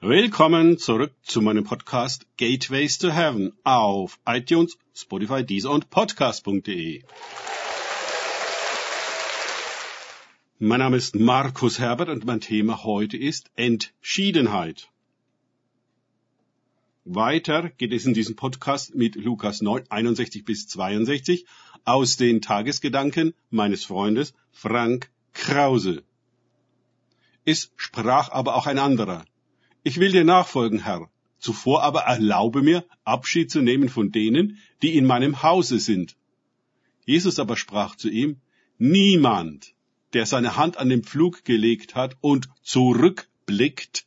Willkommen zurück zu meinem Podcast Gateways to Heaven auf iTunes, Spotify, Deezer und Podcast.de. Mein Name ist Markus Herbert und mein Thema heute ist Entschiedenheit. Weiter geht es in diesem Podcast mit Lukas 9, 61 bis 62 aus den Tagesgedanken meines Freundes Frank Krause. Es sprach aber auch ein anderer. Ich will dir nachfolgen, Herr. Zuvor aber erlaube mir, Abschied zu nehmen von denen, die in meinem Hause sind. Jesus aber sprach zu ihm, Niemand, der seine Hand an den Pflug gelegt hat und zurückblickt,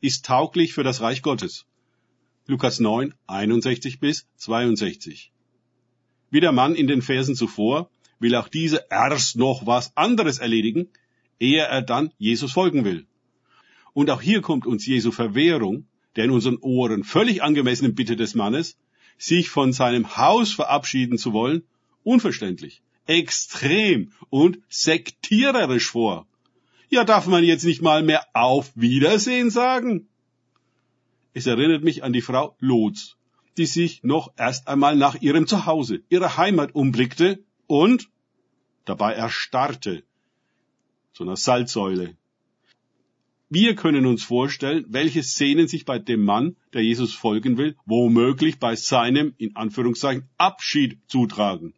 ist tauglich für das Reich Gottes. Lukas 9, 61 bis 62. Wie der Mann in den Versen zuvor, will auch dieser erst noch was anderes erledigen, ehe er dann Jesus folgen will. Und auch hier kommt uns Jesu Verwehrung, der in unseren Ohren völlig angemessenen Bitte des Mannes, sich von seinem Haus verabschieden zu wollen, unverständlich, extrem und sektiererisch vor. Ja, darf man jetzt nicht mal mehr auf Wiedersehen sagen? Es erinnert mich an die Frau Lotz, die sich noch erst einmal nach ihrem Zuhause, ihrer Heimat umblickte und dabei erstarrte, zu einer Salzsäule, wir können uns vorstellen, welche Szenen sich bei dem Mann, der Jesus folgen will, womöglich bei seinem, in Anführungszeichen, Abschied zutragen.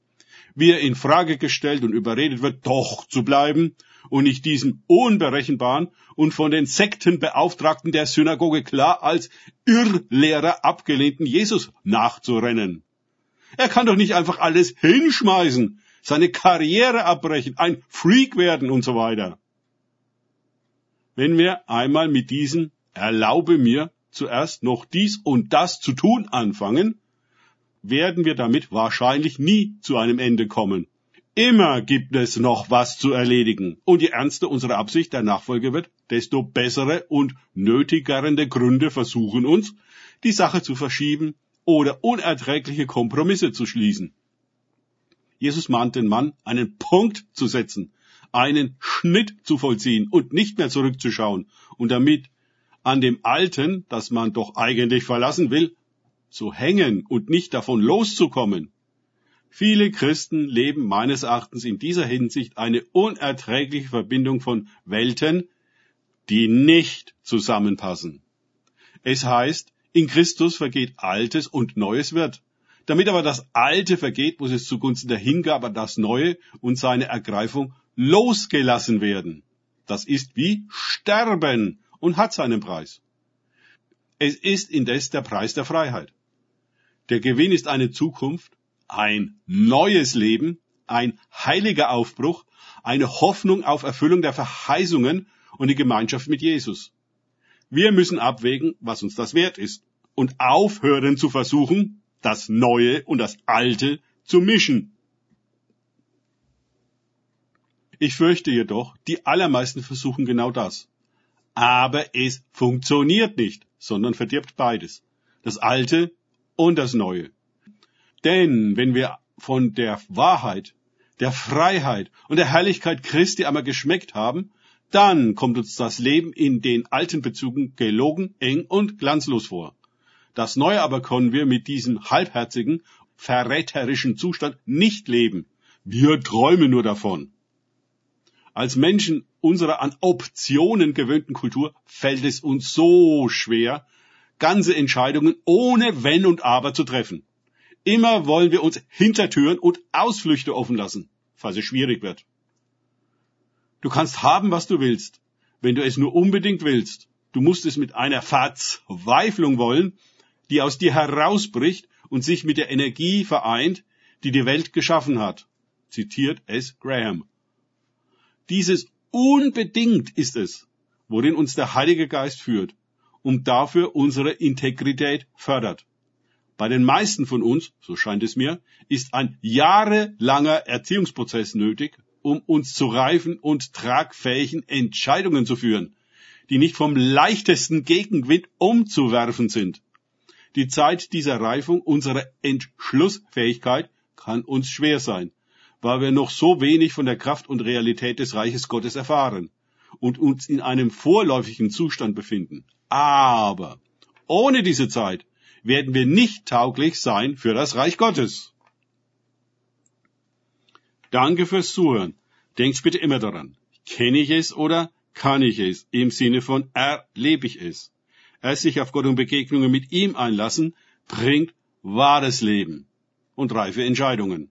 Wie er in Frage gestellt und überredet wird, doch zu bleiben und nicht diesem unberechenbaren und von den Sektenbeauftragten der Synagoge klar als Irrlehrer abgelehnten Jesus nachzurennen. Er kann doch nicht einfach alles hinschmeißen, seine Karriere abbrechen, ein Freak werden und so weiter wenn wir einmal mit diesem Erlaube mir zuerst noch dies und das zu tun anfangen, werden wir damit wahrscheinlich nie zu einem Ende kommen. Immer gibt es noch was zu erledigen. Und je ernster unsere Absicht der Nachfolge wird, desto bessere und nötigerende Gründe versuchen uns, die Sache zu verschieben oder unerträgliche Kompromisse zu schließen. Jesus mahnt den Mann, einen Punkt zu setzen, einen Schnitt zu vollziehen und nicht mehr zurückzuschauen und damit an dem Alten, das man doch eigentlich verlassen will, zu hängen und nicht davon loszukommen. Viele Christen leben meines Erachtens in dieser Hinsicht eine unerträgliche Verbindung von Welten, die nicht zusammenpassen. Es heißt, in Christus vergeht Altes und Neues wird. Damit aber das Alte vergeht, muss es zugunsten der Hingabe das Neue und seine Ergreifung losgelassen werden. Das ist wie Sterben und hat seinen Preis. Es ist indes der Preis der Freiheit. Der Gewinn ist eine Zukunft, ein neues Leben, ein heiliger Aufbruch, eine Hoffnung auf Erfüllung der Verheißungen und die Gemeinschaft mit Jesus. Wir müssen abwägen, was uns das wert ist und aufhören zu versuchen, das Neue und das Alte zu mischen. Ich fürchte jedoch, die allermeisten versuchen genau das. Aber es funktioniert nicht, sondern verdirbt beides. Das Alte und das Neue. Denn wenn wir von der Wahrheit, der Freiheit und der Herrlichkeit Christi einmal geschmeckt haben, dann kommt uns das Leben in den alten Bezügen gelogen, eng und glanzlos vor. Das Neue aber können wir mit diesem halbherzigen, verräterischen Zustand nicht leben. Wir träumen nur davon. Als Menschen unserer an Optionen gewöhnten Kultur fällt es uns so schwer, ganze Entscheidungen ohne Wenn und Aber zu treffen. Immer wollen wir uns Hintertüren und Ausflüchte offen lassen, falls es schwierig wird. Du kannst haben, was du willst, wenn du es nur unbedingt willst. Du musst es mit einer Verzweiflung wollen, die aus dir herausbricht und sich mit der Energie vereint, die die Welt geschaffen hat. Zitiert S. Graham. Dieses unbedingt ist es, worin uns der Heilige Geist führt und dafür unsere Integrität fördert. Bei den meisten von uns, so scheint es mir, ist ein jahrelanger Erziehungsprozess nötig, um uns zu reifen und tragfähigen Entscheidungen zu führen, die nicht vom leichtesten Gegenwind umzuwerfen sind. Die Zeit dieser Reifung unserer Entschlussfähigkeit kann uns schwer sein weil wir noch so wenig von der Kraft und Realität des Reiches Gottes erfahren und uns in einem vorläufigen Zustand befinden. Aber ohne diese Zeit werden wir nicht tauglich sein für das Reich Gottes. Danke fürs Zuhören. Denkt bitte immer daran. Kenne ich es oder kann ich es? Im Sinne von erlebe ich es. Erst sich auf Gott und Begegnungen mit ihm einlassen, bringt wahres Leben und reife Entscheidungen.